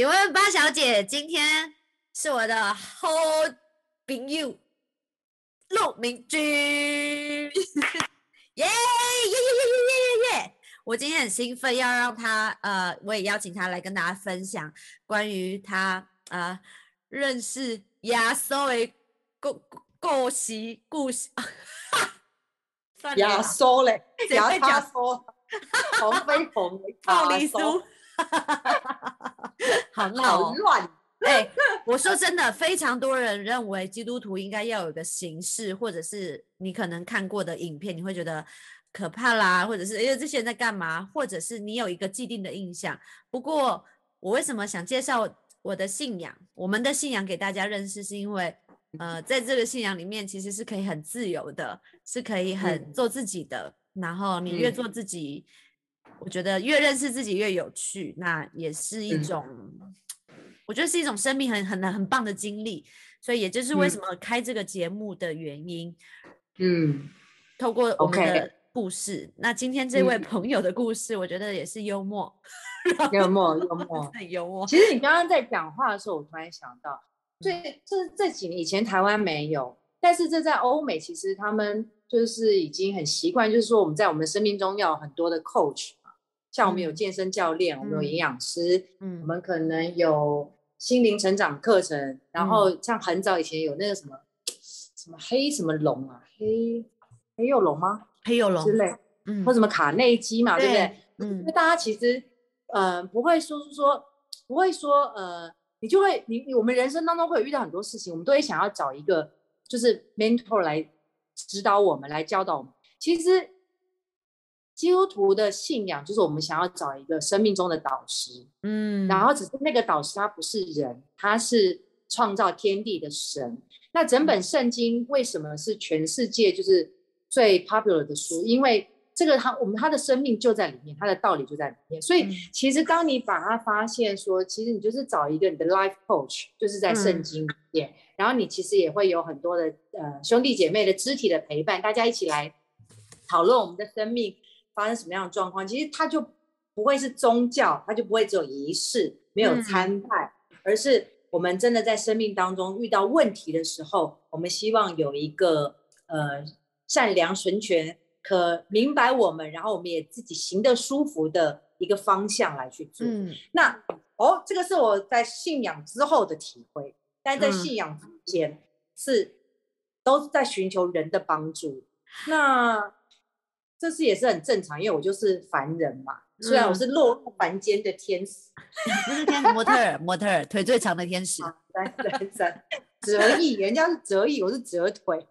请问八小姐，今天是我的好朋友陆明君，耶耶耶耶耶耶耶耶！我今天很兴奋，要让他呃，我也邀请他来跟大家分享关于他啊认识亚索的故故事故事。亚索嘞，亚他，黄飞鸿，亚索。好闹哦。好乱。哎、我说真的，非常多人认为基督徒应该要有一个形式，或者是你可能看过的影片，你会觉得可怕啦，或者是哎呀这些人在干嘛，或者是你有一个既定的印象。不过，我为什么想介绍我的信仰，我们的信仰给大家认识，是因为呃，在这个信仰里面，其实是可以很自由的，是可以很嗯做自己的。然后你越嗯做自己，我觉得越认识自己越有趣，那也是一嗯种，我觉得是一种生命很很很棒的经历。所以也就是为嗯什么开这个节目的原因，嗯，透过我们 OK 的故事。那今天这位嗯朋友的故事，我觉得也是幽默，幽默幽默。很幽默。其实你刚刚在讲话的时候，我突然想到，最这这几年以前台湾没有，但是这在欧美，其实他们就是已经很习惯，就是说我们在我们生命中要有很多的 coach 嘛，像我们有嗯健身教练，我们有嗯。营养师，我嗯。们可能有心灵成长课程，然嗯。后像很早以前有那个什么什么黑什么龙啊，黑黑幼龙吗？黑幼龙之，类，嗯。或什么卡内基嘛，对不对？嗯。因为大家其实呃不会说是说不会说呃，你就会你你我们人生当中会有遇到很多事情，我们都会想要找一个就是 mentor 来指导我们，来教导我们。其实基督徒的信仰就是我们想要找一个生命中的导师，嗯，然后只是那个导师他不是人，他是创造天地的神。那整本圣经为什么是全世界就是最 popular 的书？因为这个他我们他的生命就在里面，他的道理就在里面。所以嗯其实当你把它发现说，其实你就是找一个你的 life coach，就是在圣嗯经里面，然后你其实也会有很多的呃兄弟姐妹的肢体的陪伴，大家一起来讨论我们的生命发生什么样的状况。其实它就不会是宗教，它就不会只有仪式，没有嗯参拜，而是我们真的在生命当中遇到问题的时候，我们希望有一个呃善良、纯全、可明白我们，然后我们也自己行得舒服的一个方向来去做。嗯那哦，这个是我在信仰之后的体会，但在嗯信仰之前是都在寻求人的帮助。那这是也是很正常，因为我就是凡人嘛。虽然我嗯是落入凡间的天使，不是天使模特儿，模特儿腿最长的天使。三三三折翼，人家是折翼，我是折腿。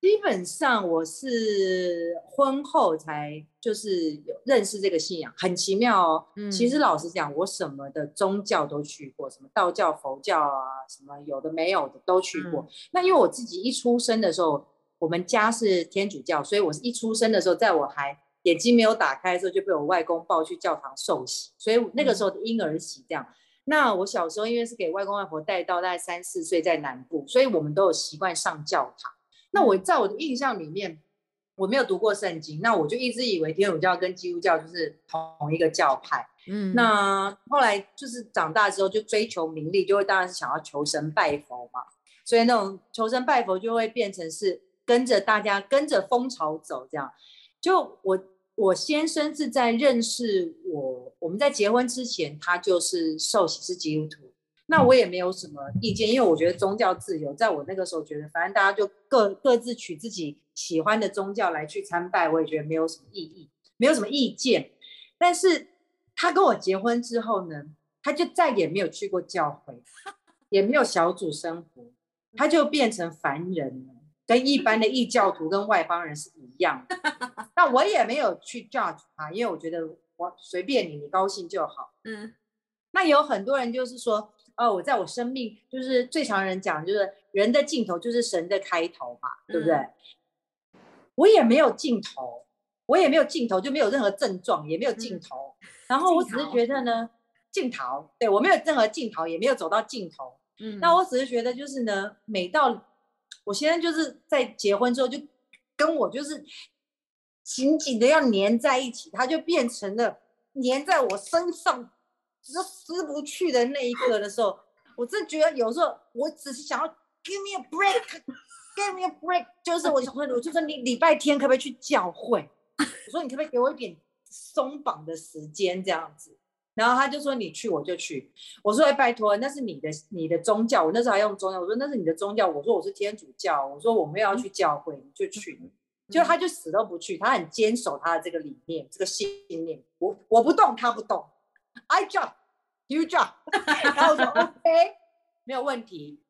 基本上我是婚后才就是有认识这个信仰，很奇妙哦。其嗯实老实讲，我什么的宗教都去过，什么道教、佛教啊，什么有的没有的都去过。嗯那因为我自己一出生的时候，我们家是天主教，所以我是一出生的时候，在我还眼睛没有打开的时候，就被我外公抱去教堂受洗，所以那个时候的婴儿洗这样。那我小时候因为是给外公外婆带到，大概三四岁在南部，所以我们都有习惯上教堂。那我在我的印象里面，我没有读过圣经，那我就一直以为天主教跟基督教就是同一个教派。嗯，那后来就是长大之后就追求名利，就会当然是想要求神拜佛嘛，所以那种求神拜佛就会变成是跟着大家跟着风潮走这样。就我我先生是在认识我，我们在结婚之前，他就是受洗是基督徒。那我也没有什么意见，因为我觉得宗教自由，在我那个时候觉得，反正大家就各各自取自己喜欢的宗教来去参拜，我也觉得没有什么意义，没有什么意见。但是他跟我结婚之后呢，他就再也没有去过教会，也没有小组生活，他就变成凡人了，跟一般的异教徒跟外邦人是一样的。那我也没有去 judge 他，因为我觉得我随便你，你高兴就好。嗯那有很多人就是说，哦，我在我生命就是最常人讲，就是人的尽头就是神的开头嘛，对不对？嗯我也没有尽头，我也没有尽头，就没有任何症状，也没有尽嗯头。然后我只是觉得呢，尽头，对我没有任何尽头，也没有走到尽头。嗯，那我只是觉得，就是呢，每到我现在就是在结婚之后，就跟我就是紧紧的要粘在一起，它就变成了粘在我身上就是撕不去的那一刻的时候，我真觉得有时候我只是想要 give me a break，give me a break，就是我想说，我就说你礼拜天可不可以去教会？我说你可不可以给我一点松绑的时间这样子？然后他就说你去我就去。我说哎拜托，那是你的你的宗教，我那时候还用宗教，我说那是你的宗教，我说我是天主教，我说我们要去教会你就去。就他就死都不去，他很坚守他的这个理念，这个信念。我我不动，他不动。I jump，you jump。然后我说 OK，没有问题。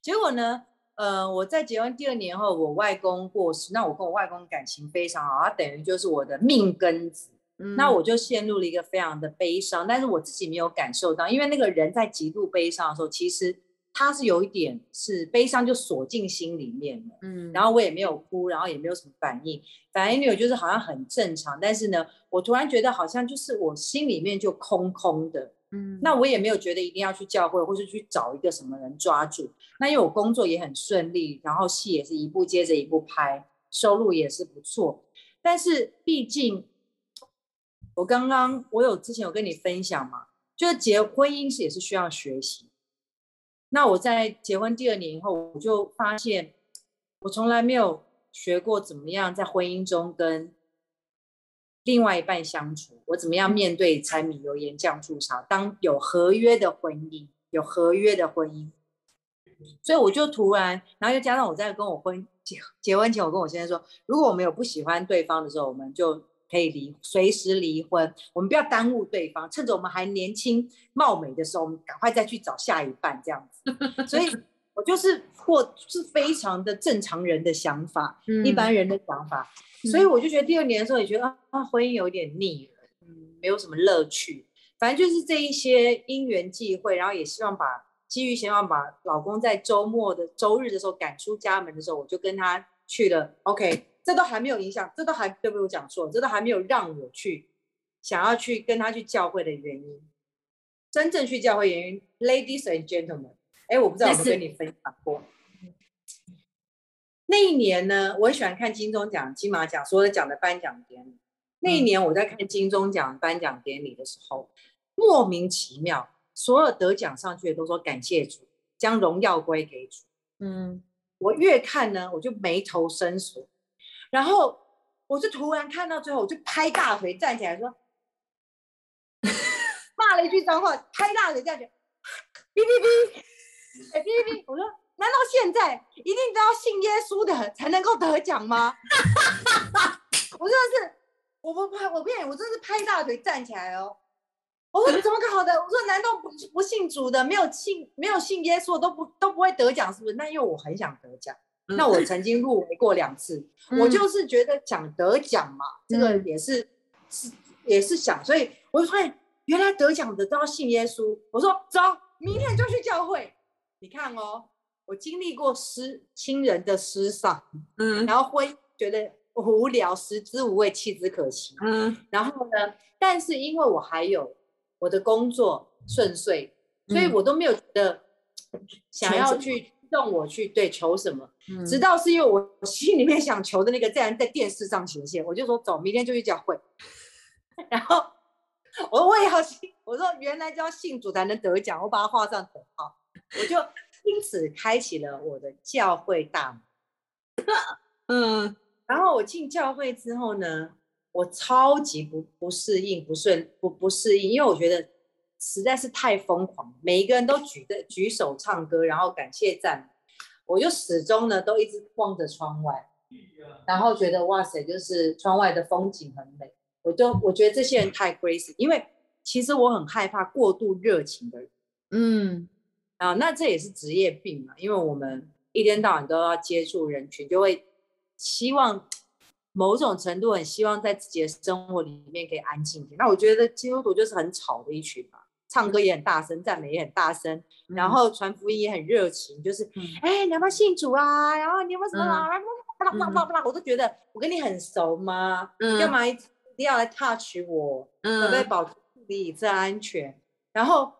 结果呢，呃，我在结婚第二年后，我外公过世，那我跟我外公感情非常好，他等于就是我的命根子。那我就陷入了一个非常的悲伤，但是我自己没有感受到，因为那个人在极度悲伤的时候，其实。他是有一点是悲伤，就锁进心里面了，嗯，然后我也没有哭，然后也没有什么反应，反应有就是好像很正常，但是呢，我突然觉得好像就是我心里面就空空的，嗯，那我也没有觉得一定要去教会或是去找一个什么人抓住，那因为我工作也很顺利，然后戏也是一部接着一部拍，收入也是不错，但是毕竟我刚刚我有之前有跟你分享嘛，就是结婚姻是也是需要学习。那我在结婚第二年以后，我就发现我从来没有学过怎么样在婚姻中跟另外一半相处，我怎么样面对柴米油盐酱醋茶。当有合约的婚姻，有合约的婚姻，所以我就突然，然后又加上我在跟我婚结结婚前，我跟我先生说，如果我们有不喜欢对方的时候，我们就。可以离随时离婚，我们不要耽误对方，趁着我们还年轻貌美的时候，我们赶快再去找下一半这样子。所以，我就是或是非常的正常人的想法，一般人的想法。所以我就觉得第二年的时候也觉得啊，婚姻有点腻了，嗯，没有什么乐趣。反正就是这一些因缘际会，然后也希望把基于希望把老公在周末的周日的时候赶出家门的时候，我就跟他去了。OK。这都还没有影响，这都还对不对？我讲错，这都还没有让我去想要去跟他去教会的原因。真正去教会原因，Ladies and Gentlemen，哎，我不知道有没有跟你分享过。那一年呢，我很喜欢看金钟奖、金马奖所有奖的颁奖典礼。那一年我在看金钟奖颁奖典礼的时候，莫名其妙，所有得奖上去的都说感谢主，将荣耀归给主。嗯，我越看呢，我就眉头深锁。然后我就突然看到最后，我就拍大腿站起来说，骂了一句脏话，拍大腿站起来，哔哔哔，哎哔哔哔，我说难道现在一定都要信耶稣的才能够得奖吗？我真的是，我不拍，我骗你，我真的是拍大腿站起来哦。我说怎么搞的？我说难道不不信主的，没有信没有信耶稣都不都不会得奖是不是？那因为我很想得奖。那我曾经入围过两次，我就是觉得想得奖嘛，这个也是是也是想，所以我就发现原来得奖的都要信耶稣。我说走，明天就去教会。你看哦，我经历过失亲人的失丧，嗯，然后会觉得无聊，食之无味，弃之可惜，嗯，然后呢，但是因为我还有我的工作顺遂，所以我都没有觉得想要去。动我去对求什么，直到是因为我心里面想求的那个，自然在电视上显现，我就说走，明天就去教会。然后我说我也要信，我说原来就要信主才能得奖，我把它画上等号，我就因此开启了我的教会大门。嗯，然后我进教会之后呢，我超级不不适应，不顺不不适应，因为我觉得。实在是太疯狂，每一个人都举着举手唱歌，然后感谢赞，我就始终呢都一直望着窗外，然后觉得哇塞，就是窗外的风景很美。我就我觉得这些人太 crazy，因为其实我很害怕过度热情的人。嗯，啊，那这也是职业病嘛，因为我们一天到晚都要接触人群，就会希望某种程度很希望在自己的生活里面可以安静一点。那我觉得基督徒就是很吵的一群嘛。唱歌也很大声，赞美也很大声，然后传福音也很热情，就是，哎，你要不要信主啊？然后你有没有什么啊？巴拉巴拉巴拉，我都觉得我跟你很熟吗？干嘛一定要来 touch 我？可不可以保持理智安全？然后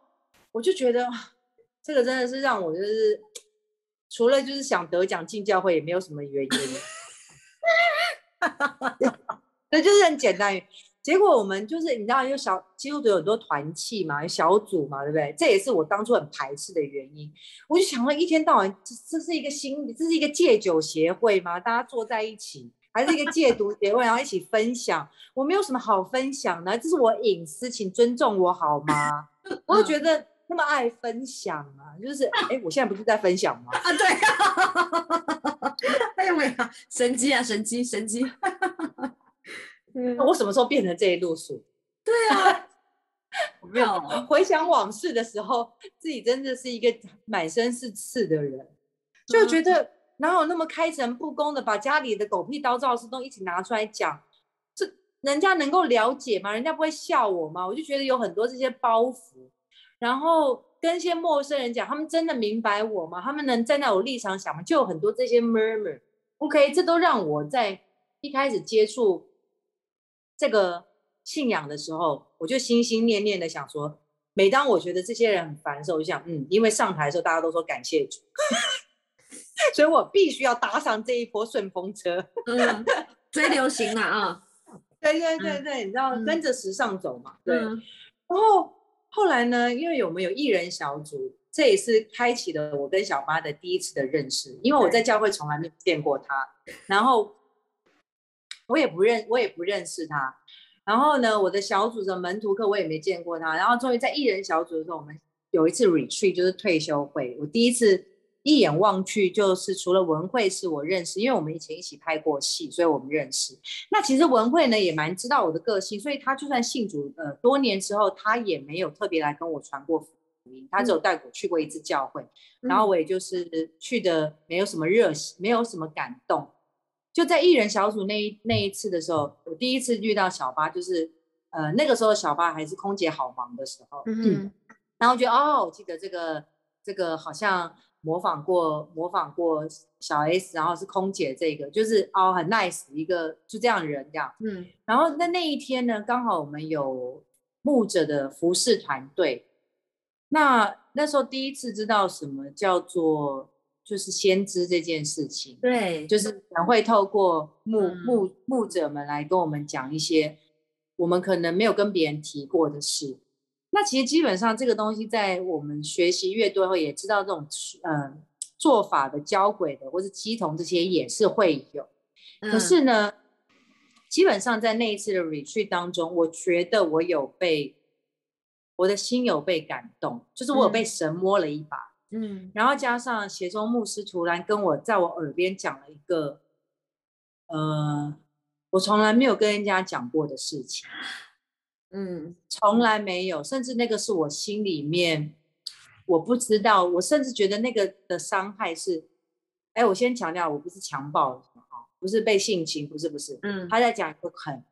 我就觉得这个真的是让我就是除了就是想得奖进教会也没有什么原因，哈哈哈哈哈，就是很简单。结果我们就是你知道，有小基督徒有很多团契嘛，有小组嘛，对不对？这也是我当初很排斥的原因。我就想了一天到晚，这这是一个新，这是一个戒酒协会吗？大家坐在一起，还是一个戒毒协会，然后一起分享？我没有什么好分享的，这是我隐私，请尊重我好吗？我就觉得那么爱分享啊，就是哎，我现在不是在分享吗？啊，对啊，哎呦喂呀，神机啊，神机，神机。那我什么时候变成这一路数？对啊，没有回想往事的时候，自己真的是一个满身是刺的人，就觉得哪有那么开诚布公的把家里的狗屁叨灶事都一起拿出来讲？这人家能够了解吗？人家不会笑我吗？我就觉得有很多这些包袱，然后跟一些陌生人讲，他们真的明白我吗？他们能站在我立场想吗？就有很多这些 murmur。OK，这都让我在一开始接触。这个信仰的时候，我就心心念念的想说，每当我觉得这些人很烦的时候，我就想，嗯，因为上台的时候大家都说感谢主，所以我必须要搭上这一波顺风车，嗯，最流行了啊，对对对对，你知道跟着时尚走嘛，对。然后后来呢，因为我们有艺人小组，这也是开启了我跟小八的第一次的认识，因为我在教会从来没有见过他，然后。我也不认，我也不认识他。然后呢，我的小组的门徒课我也没见过他。然后终于在艺人小组的时候，我们有一次 retreat，就是退休会。我第一次一眼望去，就是除了文慧是我认识，因为我们以前一起拍过戏，所以我们认识。那其实文慧呢也蛮知道我的个性，所以他就算信主呃多年之后，他也没有特别来跟我传过福音，他只有带我去过一次教会。然后我也就是去的没有什么热心，没有什么感动。就在艺人小组那一那一次的时候，我第一次遇到小巴，就是呃那个时候小巴还是空姐，好忙的时候，嗯，然后觉得哦，我记得这个这个好像模仿过模仿过小 S，然后是空姐这个，就是哦很 nice 一个就这样人这样，嗯，然后那那一天呢，刚好我们有牧者的服饰团队，那那时候第一次知道什么叫做。就是先知这件事情，对，就是可能会透过牧牧牧者们来跟我们讲一些我们可能没有跟别人提过的事。那其实基本上这个东西在我们学习越多后，也知道这种嗯做法的交轨的或是鸡同这些也是会有。可是呢，基本上在那一次的 retreat 当中，我觉得我有被我的心有被感动，就是我有被神摸了一把。嗯，然后加上协中牧师突然跟我在我耳边讲了一个，呃，我从来没有跟人家讲过的事情，嗯，从来没有，甚至那个是我心里面我不知道，我甚至觉得那个的伤害是，哎，我先强调，我不是强暴什么哈，不是被性侵，不是不是，嗯，他在讲一个很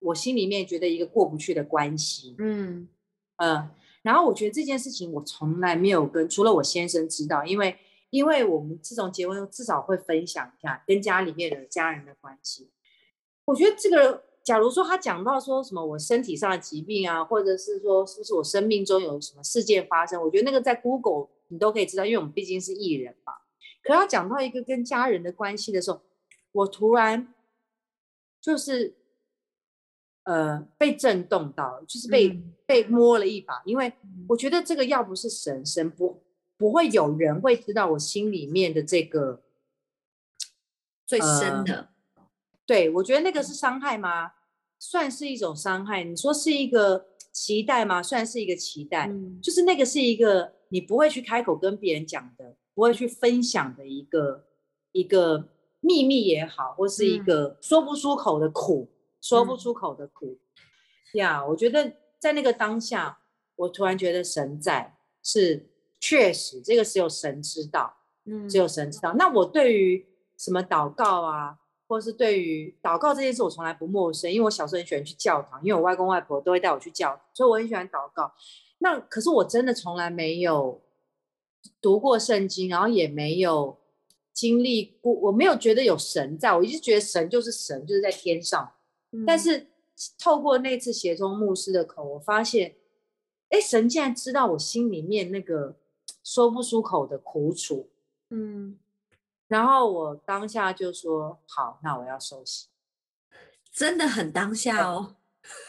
我心里面觉得一个过不去的关系，嗯。嗯。然后我觉得这件事情我从来没有跟除了我先生知道，因为因为我们自从结婚至少会分享一下跟家里面的家人的关系。我觉得这个，假如说他讲到说什么我身体上的疾病啊，或者是说是不是我生命中有什么事件发生，我觉得那个在 Google 你都可以知道，因为我们毕竟是艺人嘛。可要讲到一个跟家人的关系的时候，我突然就是。呃，被震动到，就是被被摸了一把，因为我觉得这个要不是神，神不不会有人会知道我心里面的这个 最深的。对，我觉得那个是伤害吗？算是一种伤害。你说是一个期待吗？算是一个期待，就是那个是一个你不会去开口跟别人讲的，不会去分享的一个一个秘密也好，或是一个说不出口的苦。说不出口的苦呀！我觉得在那个当下，我突然觉得神在是确实，这个只有神知道，嗯，只有神知道。那我对于什么祷告啊，或者是对于祷告这件事，我从来不陌生，因为我小时候很喜欢去教堂，因为我外公外婆都会带我去教堂，所以我很喜欢祷告。那可是我真的从来没有读过圣经，然后也没有经历过，我没有觉得有神在，我一直觉得神就是神，就是在天上。但是透过那次协中牧师的口，我发现，哎，神竟然知道我心里面那个说不出口的苦楚，嗯，然后我当下就说好，那我要收洗，真的很当下哦，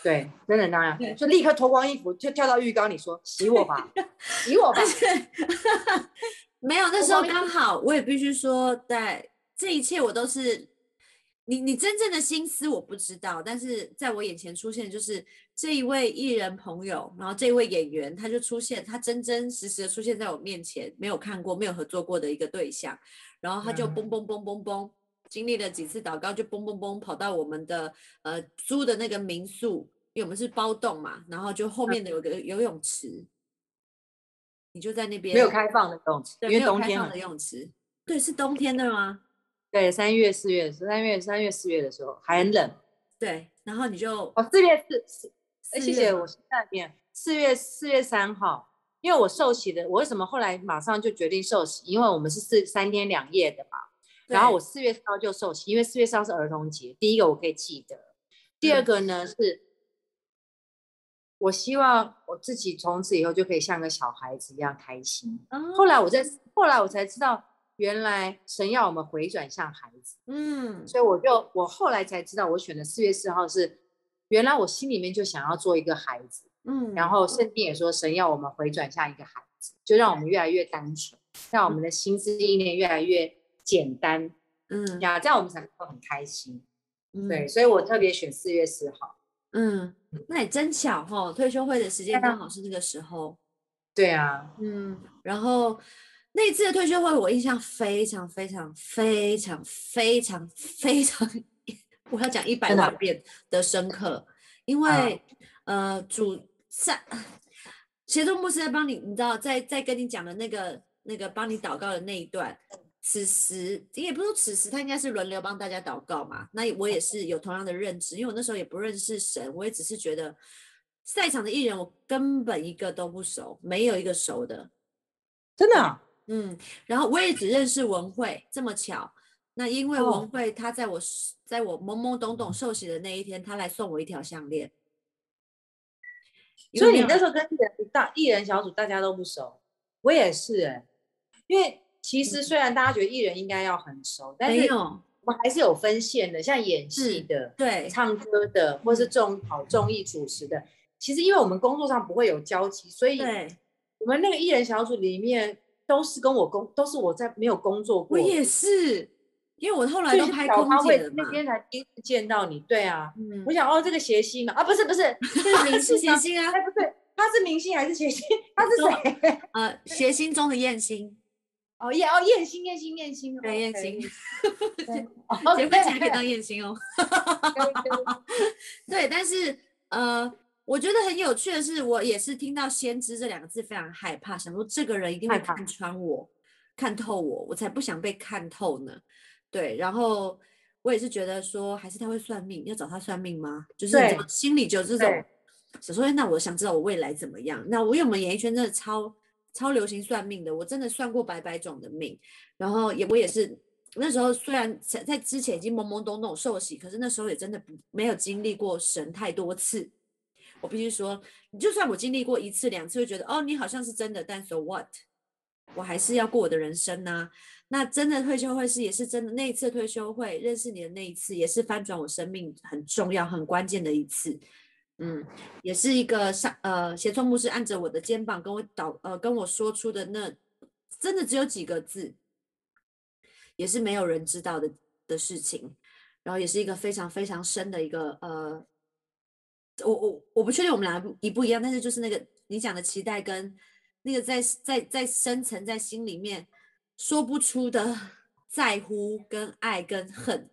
对，真的那 对。样，就立刻脱光衣服，就跳到浴缸里说洗我吧，洗我吧。没有，那时候我刚好，我也必须说，在这一切我都是你你真正的心思我不知道，但是在我眼前出现的就是这一位艺人朋友，然后这一位演员他就出现，他真真实实的出现在我面前，没有看过、没有合作过的一个对象，然后他就嗯嘣。嘣嘣嘣嘣，经历了几次祷告，就嘣嘣嘣跑到我们的呃租的那个民宿，因为我们是包栋嘛，然后就后面的。有个游泳池。你就在那边没有开放的游泳池，对，因为没有冬天很开放的游泳池，对，是冬天的吗？对，三月、四月、三月、三月、四月的时候还很冷。对，然后你就哦，四月四四，哎，谢谢我是在面四月四月三号，因为我受洗的，我为什么后来马上就决定受洗？因为我们是四三天两夜的嘛，然后我四月四号就受洗，因为四月四号是儿童节，第一个我可以记得，第二嗯个呢是，我希望我自己从此以后就可以像个小孩子一样开心。后哦，来我在后来我才知道，原来神要我们回转向孩子。嗯，所以我就我后来才知道，我选的四月四号是，原来我心里面就想要做一个孩子，嗯，然后。圣经也说神要我们回转向一个孩子，就让我们越来越单纯，让我们的心思意念越来越简单嗯，呀，这样我们才能够很开心。嗯对，，所以我特别选四月四号。嗯，那也真巧哈，退休会的时间刚好是那个时候，对啊，嗯，然后那一次的退休会，我印象非常非常非常非常非常，我要讲一百万遍的深刻，因为、呃，主在协作牧师在帮你，你知道，在在跟你讲的那个那个帮你祷告的那一段。此时也不是说此时，他应该是轮流帮大家祷告嘛。那我也是有同样的认知，因为我那时候也不认识神，我也只是觉得赛场的艺人我根本一个都不熟，没有一个熟的。真的啊、嗯，然后我也只认识文慧，这么巧。那因为哦文慧她在我是在我懵懵懂懂受洗的那一天，她来送我一条项链。所以你那时候跟艺人大艺人小组大家都不熟，我也是哎、因为其实虽然大家觉得艺人应该要很熟，但是我们还是有分线的，像演戏的、对唱歌的，或是嗯综跑综艺主持的。其实因为我们工作上不会有交集，所以对，我们那个艺人小组里面都是跟我工，都是我在没有工作过，我也是，因为我后来都拍空姐了嘛。那天才第一次见到你，对啊，嗯我，想哦，这个谐星啊，啊不是不是，这 是明是星？谐星啊，哎不是，他是明星还是谐星？他是都谁？呃，谐星中的艳星，哦燕哦燕星燕星燕星，对燕星，结婚前可以当艳星哦。哦 对，但是呃，我觉得很有趣的是，我也是听到“先知”这两个字非常害怕，想说这个人一定会看穿我、看透我，我才不想被看透呢。对，然后我也是觉得说，还是他会算命，要找他算命吗？就是心里就有这种对想说，哎那我想知道我未来怎么样。那我因为我们演艺圈真的超超流行算命的，我真的算过百百种的命，然后也我也是那时候虽然在在之前已经懵懵懂懂受洗，可是那时候也真的不没有经历过神太多次。我必须说，就算我经历过一次两次，会觉得哦，你好像是真的，但 so what？我还是要过我的人生呐、那真的退休会是也是真的，那一次退休会认识你的那一次，也是翻转我生命很重要、很关键的一次。嗯，也是一个上呃，协创牧师按着我的肩膀跟我导呃跟我说出的那真的只有几个字，也是没有人知道的的事情，然后也是一个非常非常深的一个呃，我我我不确定我们俩一不一样，但是就是那个你讲的期待跟那个在在在深层在心里面说不出的 在乎跟爱跟恨，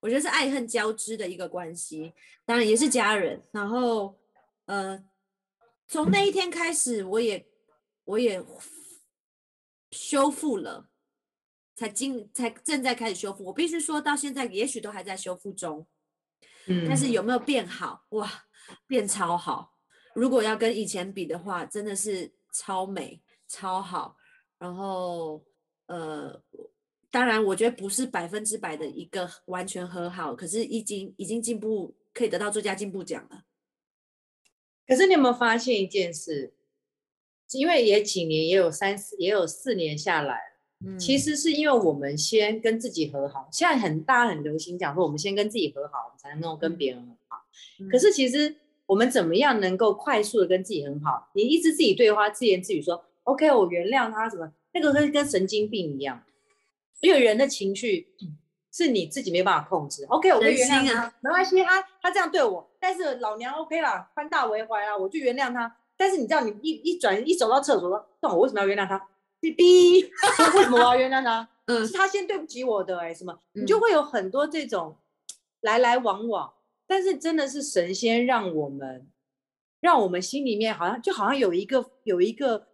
我觉得是爱恨交织的一个关系，当然也是家人。然后呃，从那一天开始，我也我也修复了。才经才正在开始修复，我必须说到现在，也许都还在修复中。嗯但是有没有变好？哇，变超好！如果要跟以前比的话，真的是超美、超好。然后，呃，当然，我觉得不是百分之百的一个完全和好，可是已经已经进步，可以得到最佳进步奖了。可是你有没有发现一件事？因为也几年，也有三四，也有四年下来，嗯，其实是因为我们先跟自己和好。现在很大家很流行讲说，我们先跟自己和好，我们才能够跟别人和好。可是其实我们怎么样能够快速的跟自己很好？你一直自己对话，自言自语说 “OK，我原谅他”，什么那个跟跟神经病一样。因为人的情绪是你自己没办法控制。OK，我原谅他，没关系，他他这样对我，但是老娘 OK 啦，宽大为怀啊，我就原谅他。但是你知道，你一一转一走到厕所说，那我为什么要原谅他？哔哔，为什么我要原谅他？嗯，是他先对不起我的，哎，什么？你就会有很多这种来来往往。但是真的是神仙让我们，让我们心里面好像就好像有一个有一个，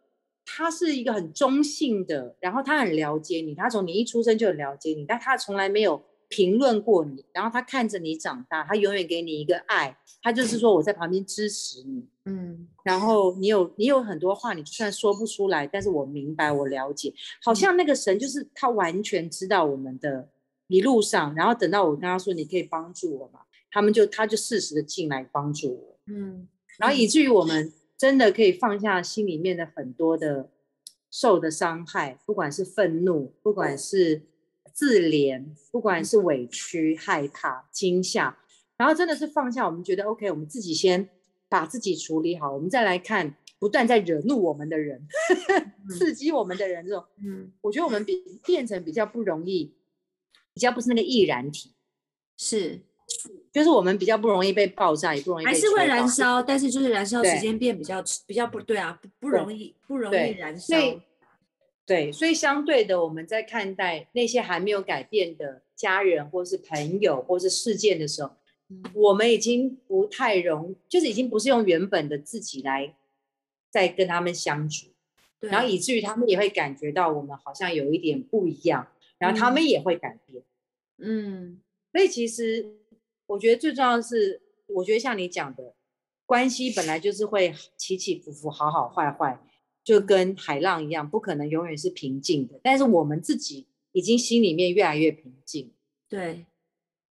他是一个很中性的，然后他很了解你，他从你一出生就很了解你，但他从来没有评论过你，然后他看着你长大，他永远给你一个爱，他就是说我在旁边支持你，嗯，然后你有你有很多话，你就算说不出来，但是我明白我了解，好像那个神就是他完全知道我们的一路上，然后等到我跟他说你可以帮助我嘛？他们就他就适时的进来帮助我，嗯，然后以。至于我们真的可以放下心里面的很多的受的伤害，不管是愤怒，不管是自怜，不管是委屈、害怕、惊吓，然后真的是放下，我们觉得 OK，我们自己先把自己处理好，我们再来看不断在惹怒我们的人、刺激我们的人这种，嗯，我觉得我们比变成比较不容易，比较不是那个易燃体，是。就是我们比较不容易被爆炸，也不容易还是会燃烧，但是就是燃烧时间变比较比较不对啊，不不容易不容易燃烧。对，所以相对的，我们在看待那些还没有改变的家人，或是朋友，或是事件的时候，我们已经不太容，就是已经不是用原本的自己来在跟他们相处，然后以至于他们也会感觉到我们好像有一点不一样，然后他们也会改变。嗯，所以其实。我觉得最重要的是，我觉得像你讲的，关系本来就是会起起伏伏、好好坏坏，就跟海浪一样，不可能永远是平静的。但是我们自己已经心里面越来越平静。对，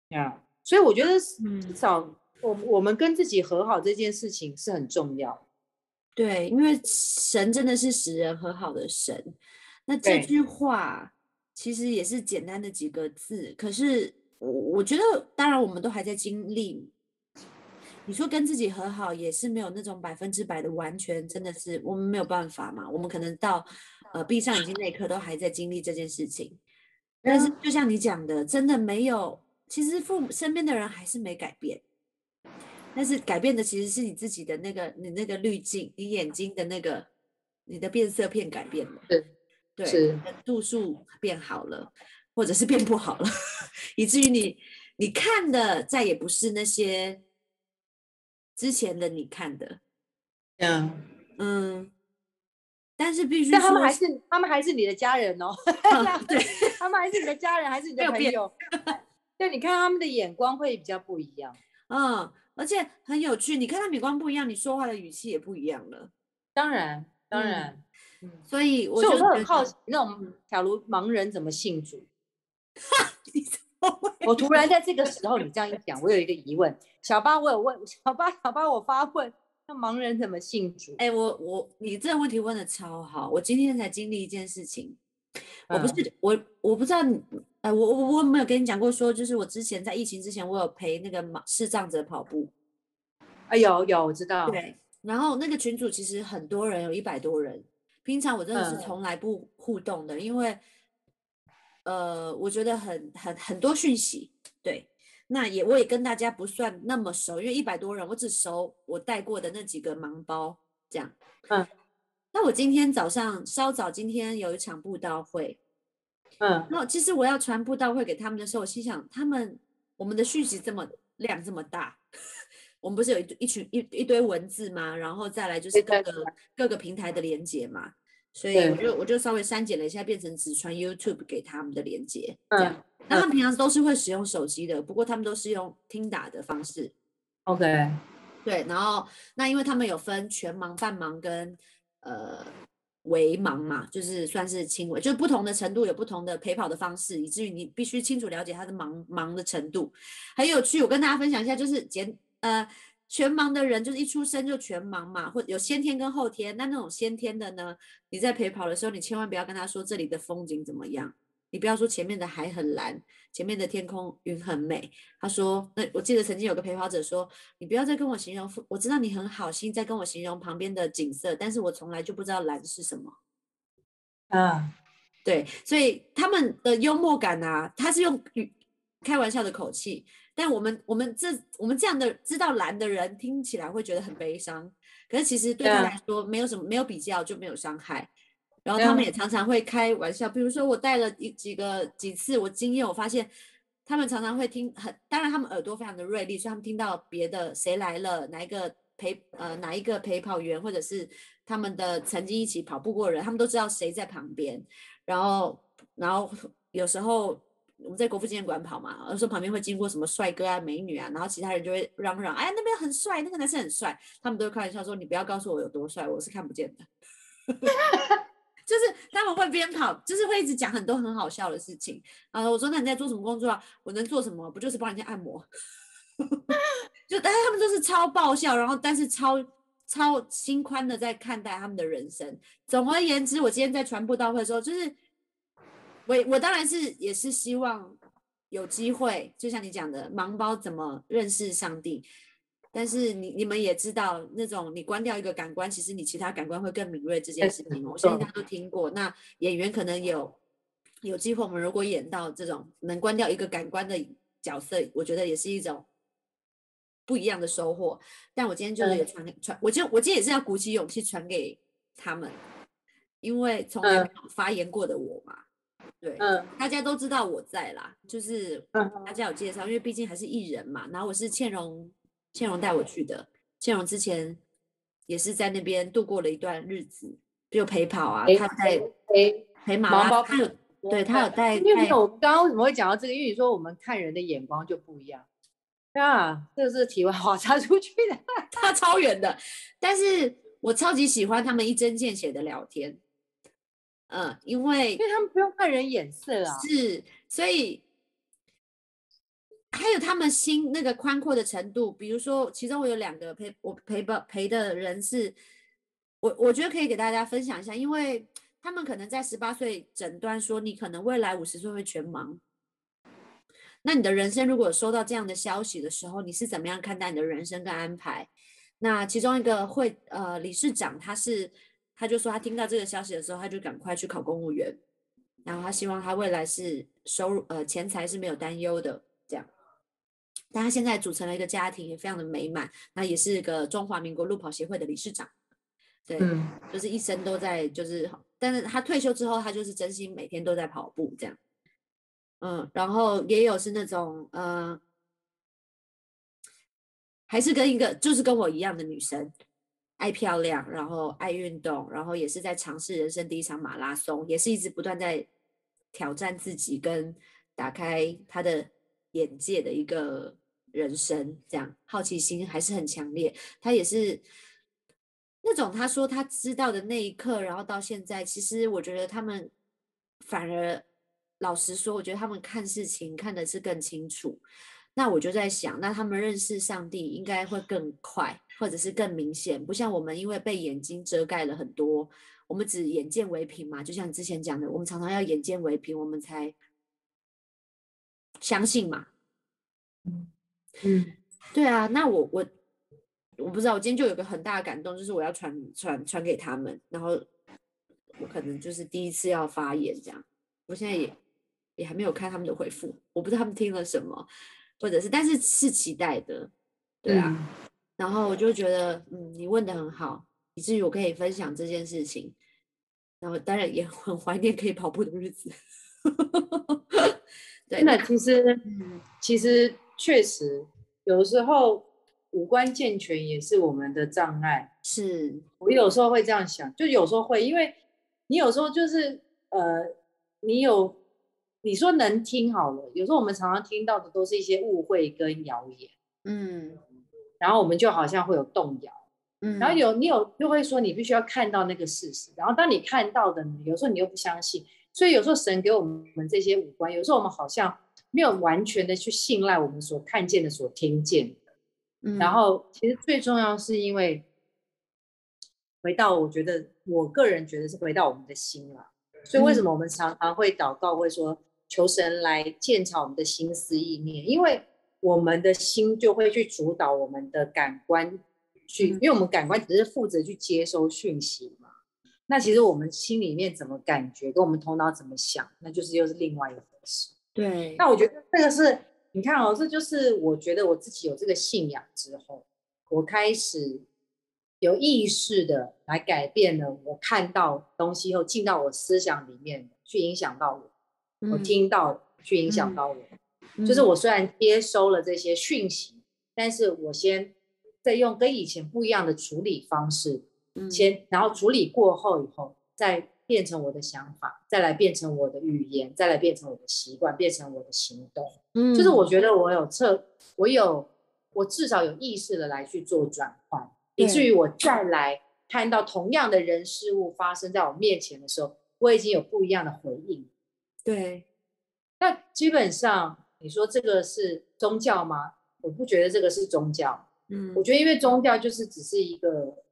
啊，所以我觉得至少我我们跟自己和好这件事情是很重要。对，因为神真的是使人和好的神。那这句话其实也是简单的几个字，可是。我我觉得，当然我们都还在经历。你说跟自己和好，也是没有那种百分之百的完全，真的是我们没有办法嘛。我们可能到呃闭上眼睛那一刻，都还在经历这件事情。但是就像你讲的，真的没有，其实父母身边的人还是没改变。但是改变的其实是你自己的那个，你那个滤镜，你眼睛的那个，你的变色片改变了，对，对，度数变好了。或者是变不好了，以至于你你看的再也不是那些之前的你看的，嗯。嗯，但是必须，但他们还是他们还是你的家人哦，对，他们还是你的家人，还是你的朋友，对，你看他们的眼光会比较不一样，嗯，而且很有趣，你看他眼光不一样，你说话的语气也不一样了，当然当然，所以所以我很好奇，那种假如盲人怎么信主？我突然在这个时候，你这样一讲，我有一个疑问。小八，我有问小八，小八，我发问：那盲人怎么信主？哎，我我，你这个问题问的超好。我今天才经历一件事情，我不是我，我不知道你，呃，我我我没有跟你讲过，说就是我之前在疫情之前，我有陪那个盲视障者跑步。哎，有有，我知道。对，然后那个群主其实很多人，有一百多人。平常我真的是从来不互动的，因为。呃，我觉得很很很多讯息，对，那也我也跟大家不算那么熟，因为一百多人，我只熟我带过的那几个盲包，这样，嗯，那我今天早上稍早，今天有一场布道会，嗯，那其实我要传布道会给他们的时候，我心想，他们我们的讯息这么量这么大，我们不是有一一群一一堆文字吗？然后再来就是各个各个平台的连接嘛。所以我就我就稍微删减了一下，变成只传 YouTube 给他们的连接，这样。那他们平常都是会使用手机的，不过他们都是用听打的方式。OK，对。然后那因为他们有分全盲、半盲跟呃微盲嘛，就是算是轻微，就是不同的程度有不同的陪跑的方式，以至于你必须清楚了解他的盲盲的程度。很有趣，我跟大家分享一下，就是简呃。全盲的人就是一出生就全盲嘛，或有先天跟后天。那那种先天的呢，你在陪跑的时候，你千万不要跟他说这里的风景怎么样，你不要说前面的海很蓝，前面的天空云很美。他说，那我记得曾经有个陪跑者说，你不要再跟我形容，我知道你很好心在跟我形容旁边的景色，但是我从来就不知道蓝是什么。啊，对，所以他们的幽默感啊，他是用语开玩笑的口气，但我们我们这我们这样的知道蓝的人听起来会觉得很悲伤，可是其实对他来说没有什么没有比较就没有伤害。然后他们也常常会开玩笑，比如说我带了一几个几次，我经验我发现他们常常会听很，当然他们耳朵非常的锐利，所以他们听到别的谁来了，哪一个陪呃哪一个陪跑员或者是他们的曾经一起跑步过人，他们都知道谁在旁边。然后然后有时候我们在国父纪念馆跑嘛，有时候旁边会经过什么帅哥啊美女啊，然后其他人就会嚷嚷，哎那边很帅，那个男生很帅，他们都会开玩笑说你不要告诉我有多帅，我是看不见的。就是他们会边跑，就是会一直讲很多很好笑的事情。啊，我说那你在做什么工作啊？我能做什么？不就是帮人家按摩？就但是他们都是超爆笑，然后但是超超心宽的在看待他们的人生。总而言之，我今天在传播大会的时候，就是我我当然是也是希望有机会，就像你讲的，盲包怎么认识上帝。但是你你们也知道，那种你关掉一个感官，其实你其他感官会更敏锐这件事情。我相信大家都听过。那演员可能有有机会，我们如果演到这种能关掉一个感官的角色，我觉得也是一种不一样的收获。但我今天就是也传传，我就我今天也是要鼓起勇气传给他们，因为从来没有发言过的我嘛，对，嗯，大家都知道我在啦，就是大家有介绍，因为毕竟还是艺人嘛。然后我是倩蓉。倩蓉带我去的，倩蓉之前也是在那边度过了一段日子，就陪跑啊，他在陪陪马拉，他有对他有带。因为我刚刚为什么会讲到这个？因为你说我们看人的眼光就不一样。啊，这个是题外话 插出去的，差超远的。但是我超级喜欢他们一针见血的聊天，嗯，因为因为他们不用看人眼色啊，是，所以。还有他们心那个宽阔的程度，比如说，其中我有两个陪我陪伴陪的人是，我我觉得可以给大家分享一下，因为他们可能在十八岁诊断说你可能未来五十岁会全盲，那你的人生如果收到这样的消息的时候，你是怎么样看待你的人生跟安排？那其中一个会呃理事长他是他就说他听到这个消息的时候，他就赶快去考公务员，然后他希望他未来是收入呃钱财是没有担忧的这样。但他现在组成了一个家庭，也非常的美满。那也是个中华民国路跑协会的理事长，对，就是一生都在，就是，但是他退休之后，他就是真心每天都在跑步这样。嗯，然后也有是那种，呃，还是跟一个就是跟我一样的女生，爱漂亮，然后爱运动，然后也是在尝试人生第一场马拉松，也是一直不断在挑战自己跟打开他的眼界的一个。人生这样好奇心还是很强烈，他也是那种他说他知道的那一刻，然后到现在，其实我觉得他们反而老实说，我觉得他们看事情看的是更清楚。那我就在想，那他们认识上帝应该会更快，或者是更明显，不像我们因为被眼睛遮盖了很多，我们只眼见为凭嘛。就像之前讲的，我们常常要眼见为凭，我们才相信嘛。嗯。嗯，对啊，那我我我不知道，我今天就有个很大的感动，就是我要传传传给他们，然后我可能就是第一次要发言这样，我现在也也还没有看他们的回复，我不知道他们听了什么，或者是，但是是期待的，对啊，然后我就觉得，嗯，你问的很好，以至于我可以分享这件事情，然后当然也很 怀念可以跑步的日子，对，那其实其实。确实，有时候五官健全也是我们的障碍。是。我有时候会这样想，就有时候会，因为你有时候就是呃，你有你说能听好了，有时候我们常常听到的都是一些误会跟谣言，嗯，然后我们就好像会有动摇，嗯，然后有你有就会说你必须要看到那个事实，然后当你看到的，有时候你又不相信，所以有时候神给我们这些五官，有时候我们好像。没有完全的去信赖我们所看见的、所听见的，嗯，然后其实最重要是因为回到，我觉得我个人觉得是回到我们的心了，所以为什么我们常常会祷告，会说求神来鉴察我们的心思意念？因为我们的心就会去主导我们的感官，去，因为我们感官只是负责去接收讯息嘛。那其实我们心里面怎么感觉，跟我们头脑怎么想，那就是又是另外一回事。对，那我觉得这个是，你看哦，这就是我觉得我自己有这个信仰之后，我开始有意识的来改变了我看到东西后进到我思想里面，去影响到我，我听到去影响到我，就是我虽然接收了这些讯息，但是我先在用跟以前不一样的处理方式。先，然后处理过后以后，再变成我的想法，再来变成我的语言，再来变成我的习惯，变成我的行动。嗯，就是我觉得我有测，我有，我至少有意识的来去做转换，以至于我再来看到同样的人事物发生在我面前的时候，我已经有不一样的回应。对，那基本上你说这个是宗教吗？我不觉得这个是宗教。嗯，我觉得因为宗教就是只是一个。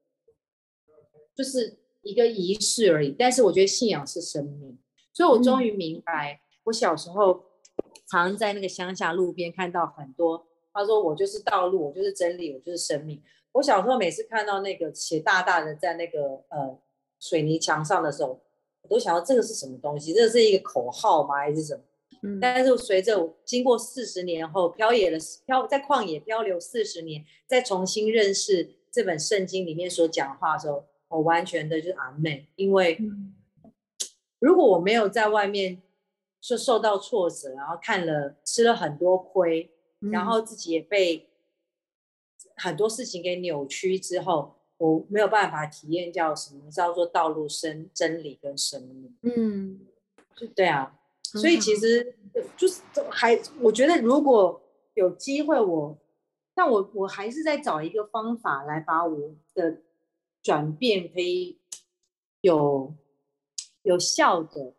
就是一个仪式而已，但是我觉得信仰是生命，所以我终于明白，我小时候常在那个乡下路边看到很多，他说我就是道路，我就是真理，我就是生命。我小时候每次看到那个写大大的在那个呃水泥墙上的时候，我都想到这个是什么东西？这是一个口号吗？还是什么？嗯。但是随着经过四十年后漂野了漂在旷野漂流四十年，再重新认识这本圣经里面所讲话的时候。我完全的就是阿妹，因为 如果我没有在外面受受到挫折，然后看了吃了很多亏，然后自己也被很多事情给扭曲之后，我没有办法体验叫什么叫做道路生真理跟生命。嗯，对啊，所以其实就是还我觉得如果有机会，我但我我还是在找一个方法来把我的。转变可以有有效的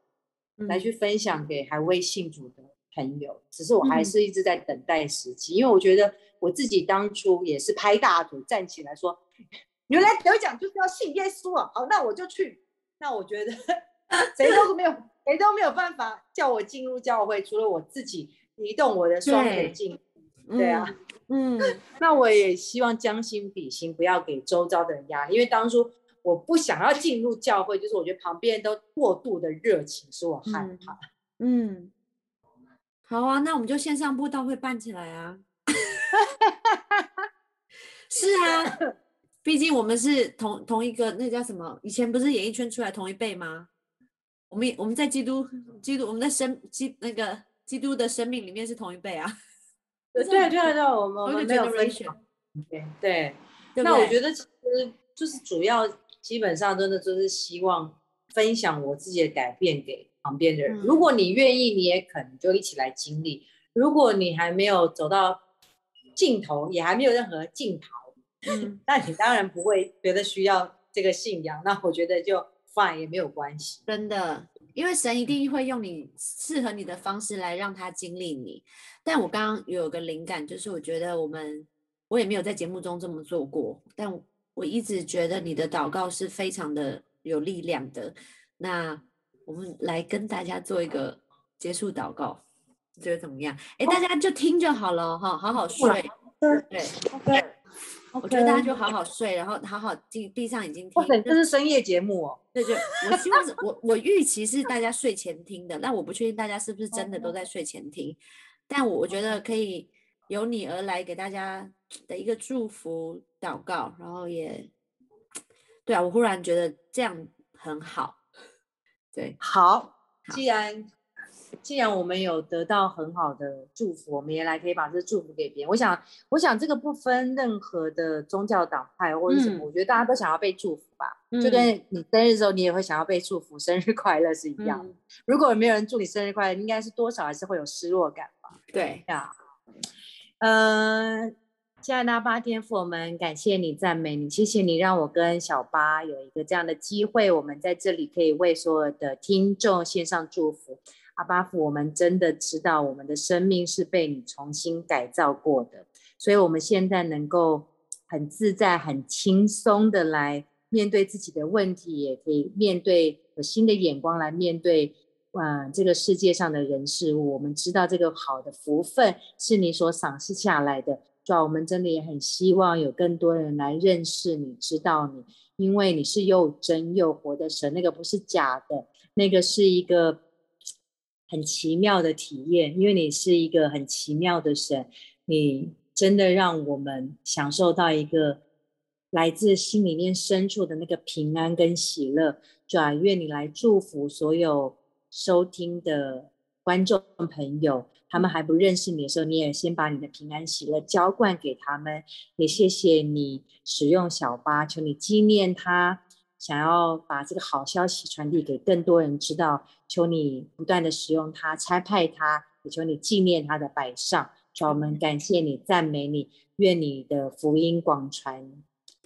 来去分享给还未信主的朋友，只是我还是一直在等待时机，因为我觉得我自己当初也是拍大腿站起来说，原来得奖就是要信耶稣啊，好，那我就去。那我觉得 谁都没有 谁都没有办法叫我进入教会，除了我自己移动我的双腿进，对啊。嗯，那我也希望将心比心，不要给周遭的人压力。因为当初我不想要进入教会，就是我觉得旁边都过度的热情，使我害怕。嗯，好啊，那我们就线上布道会办起来啊。是啊，毕竟我们是同同一个，那叫什么？以前不是演艺圈出来同一辈吗？我们我们在基督基督我们在生基那个基督的生命里面是同一辈啊。对 对对对，我们我们没有分享。对对，那我觉得其实就是主要基本上真的就是希望分享我自己的改变给旁边的人。如果你愿意，你也肯就一起来经历。如果你还没有走到尽头，也还没有任何尽头，嗯，那你当然不会觉得需要这个信仰。那我觉得就 fine 也没有关系。真的。因为神一定会用你适合你的方式来让他经历你，但我刚刚有个灵感，就是我觉得我们我也没有在节目中这么做过，但我一直觉得你的祷告是非常的有力量的。那我们来跟大家做一个结束祷告，觉得怎么样？哎，大家就听就好了哈，好好睡。对。我觉得大家就好好睡，然后好好闭闭上眼睛听。这是深夜节目哦。对对，我希望是我我预期是大家睡前听的，但我不确定大家是不是真的都在睡前听。但我我觉得可以由你而来给大家的一个祝福祷告，然后也对啊，我忽然觉得这样很好。对，好，既然。既然我们有得到很好的祝福，我们也来可以把这祝福给别人。我想，我想这个不分任何的宗教党派或者什么，我觉得大家都想要被祝福吧。就跟你生日的时候，你也会想要被祝福，生日快乐是一样。如果没有人祝你生日快乐，应该是多少还是会有失落感吧？对呀。嗯，亲爱的八天父，我们感谢你，赞美你，谢谢你让我跟小八有一个这样的机会，我们在这里可以为所有的听众献上祝福。阿巴父，我们真的知道我们的生命是被你重新改造过的，所以我们现在能够很自在、很轻松的来面对自己的问题，也可以面对有新的眼光来面对，嗯，这个世界上的人事物。我们知道这个好的福分是你所赏赐下来的，主要我们真的也很希望有更多人来认识你，知道你，因为你是又真又活的神，那个不是假的，那个是一个很奇妙的体验，因为你是一个很奇妙的神，你真的让我们享受到一个。来自心里面深处的那个平安跟喜乐，主啊，愿你来祝福所有收听的观众朋友。他们还不认识你的时候，你也先把你的平安喜乐浇灌给他们。也谢谢你使用小巴，求你纪念他，想要把这个好消息传递给更多人知道。求你不断的使用它，差派它，也求你纪念它的摆上。主，我们感谢你，赞美你，愿你的福音广传。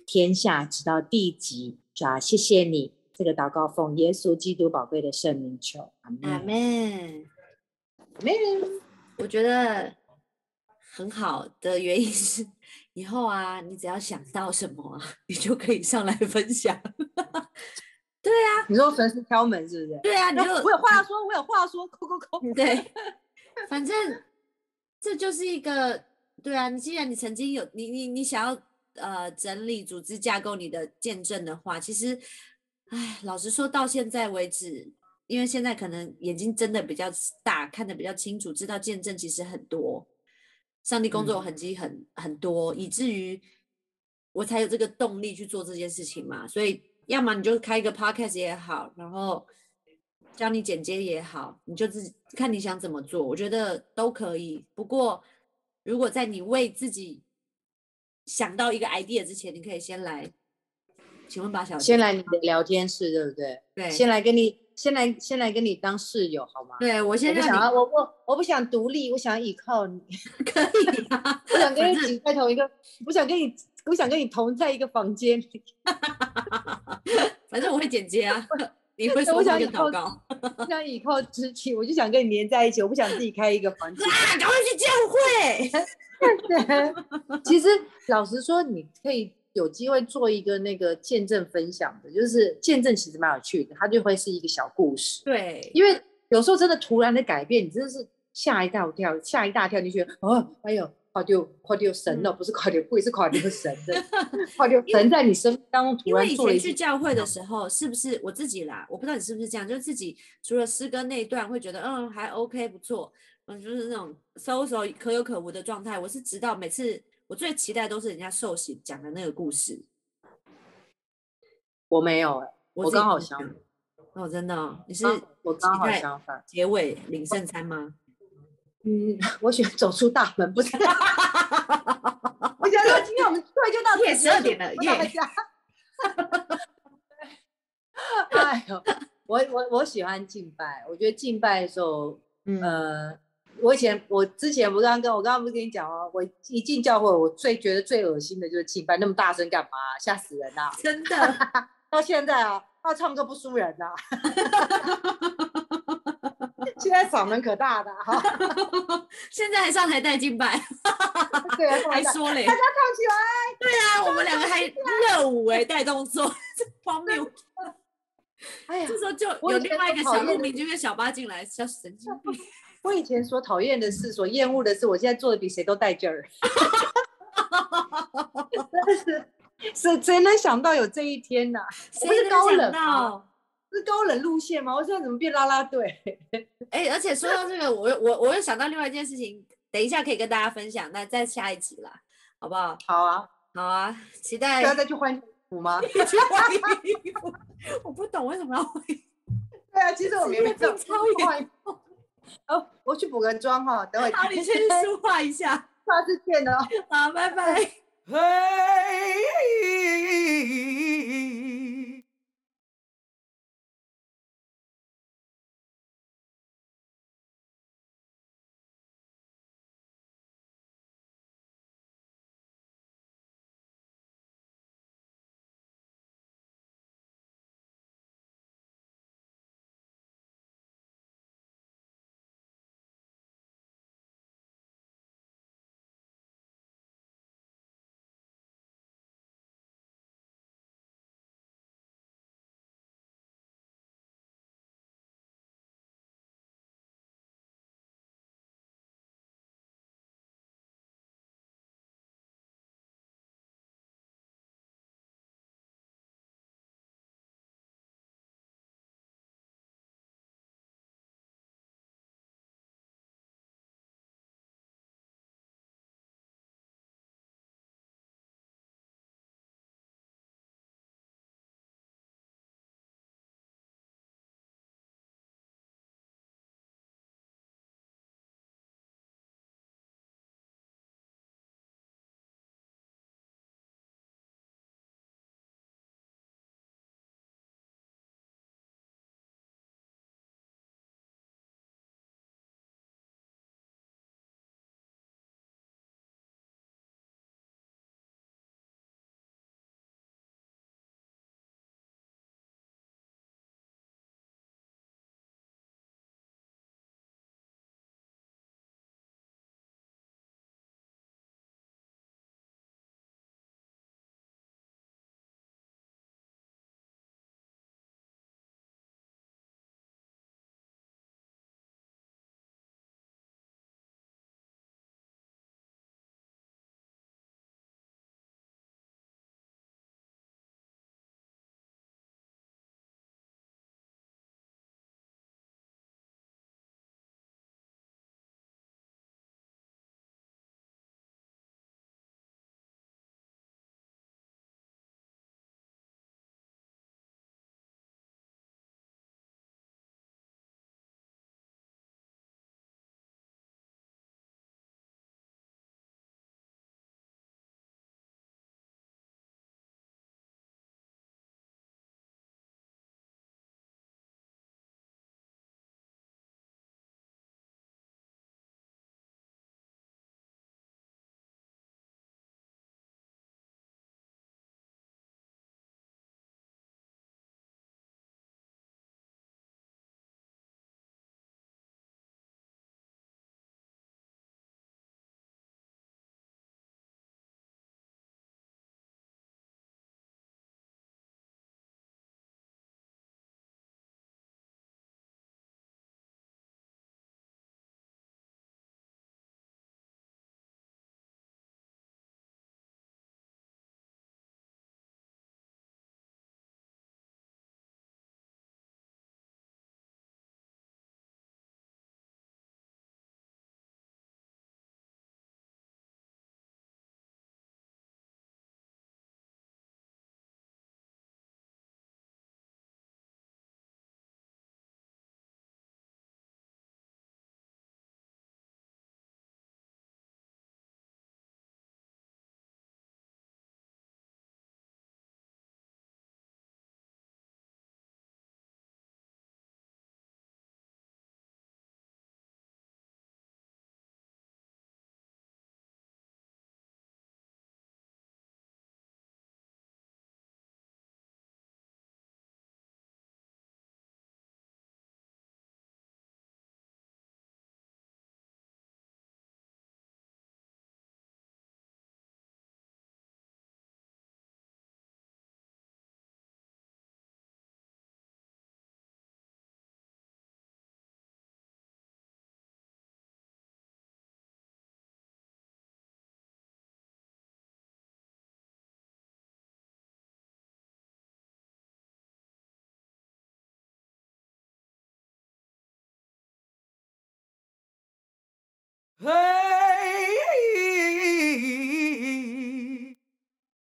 天下直到地极，主啊，谢谢你这个祷告奉耶稣基督宝贵的圣名求，阿门，阿门，阿门。我觉得很好的原因是，以后啊，你只要想到什么，你就可以上来分享。对啊，你说粉丝敲门是不是？对啊，你就我有话说，我有话说，扣扣扣。对，反正这就是一个，对啊，你既然你曾经有你你你想要。呃，整理组织架构你的见证的话，其实，哎，老实说，到现在为止，因为现在可能眼睛真的比较大，看得比较清楚，知道见证其实很多，上帝工作痕迹很很多，以至于我才有这个动力去做这件事情嘛。所以，要么你就开一个 podcast 也好，然后教你剪接也好，你就自己看你想怎么做，我觉得都可以。不过，如果在你为自己想到一个 idea 之前，你可以先来，请问八小姐，先来你的聊天室，对不对？对，先来跟你，先来，先来跟你当室友，好吗？对我现在想要，我我我不想独立，我想依靠你，可以啊，我想跟你挤在同一个，我想跟你，我想跟你同在一个房间里，反正我会剪接啊，你会说想祷告，我想依靠肢体，我就想跟你连在一起，我不想自己开一个房间，啊赶快去教会。对，其实老实说，你可以有机会做一个那个见证分享的，就是见证其实蛮有趣的，它就会是一个小故事。对，因为有时候真的突然的改变，你真的是吓一大跳，吓一大跳，你觉得哦，哎呦，快丢快丢神了，不是快丢贵，是快丢神的，快丢神在你生命当中突然做了一去教会的时候，是不是我自己啦？我不知道你是不是这样，就是自己除了诗歌那一段会觉得嗯还 OK 不错。嗯，就是那种搜搜可有可无的状态。我是直到每次我最期待都是人家受洗讲的那个故事。我没有哎，我刚好相反。哦，真的，你是我刚好相反。结尾领圣餐吗？嗯，我喜欢走出大门，不是。我想说，今天我们对就到夜十二点了，夜。哎呦，我我我喜欢敬拜，我觉得敬拜的时候，呃。我以前，我之前不刚刚跟我刚刚不是跟你讲哦，我一进教会，我最觉得最恶心的就是敬拜，那么大声干嘛？吓死人呐！真的，到现在啊，他唱歌不输人呐。现在嗓门可大的哈，现在还上台带敬拜，对啊，还说嘞，大家唱起来。对啊，我们两个还热舞哎，带动作，荒谬。哎呀，这时候就有另外一个小路民就跟小八进来，小神经病。我以前所讨厌的事，所厌恶的事，我现在做的比谁都带劲儿。真 的是，谁谁能想到有这一天呢？谁是高冷是高冷路线吗？我现在怎么变拉拉队？哎，而且说到这个，我我我又想到另外一件事情，等一下可以跟大家分享。那在下一集啦，好不好？好啊，好啊，期待。要再去换衣服吗？去换衣服？我不懂为什么要换。对啊，其实我明明超换衣服。哦，我去补个妆哈，等会。好，你先梳化一下，下次见哦。好，拜拜。嘿。Hey!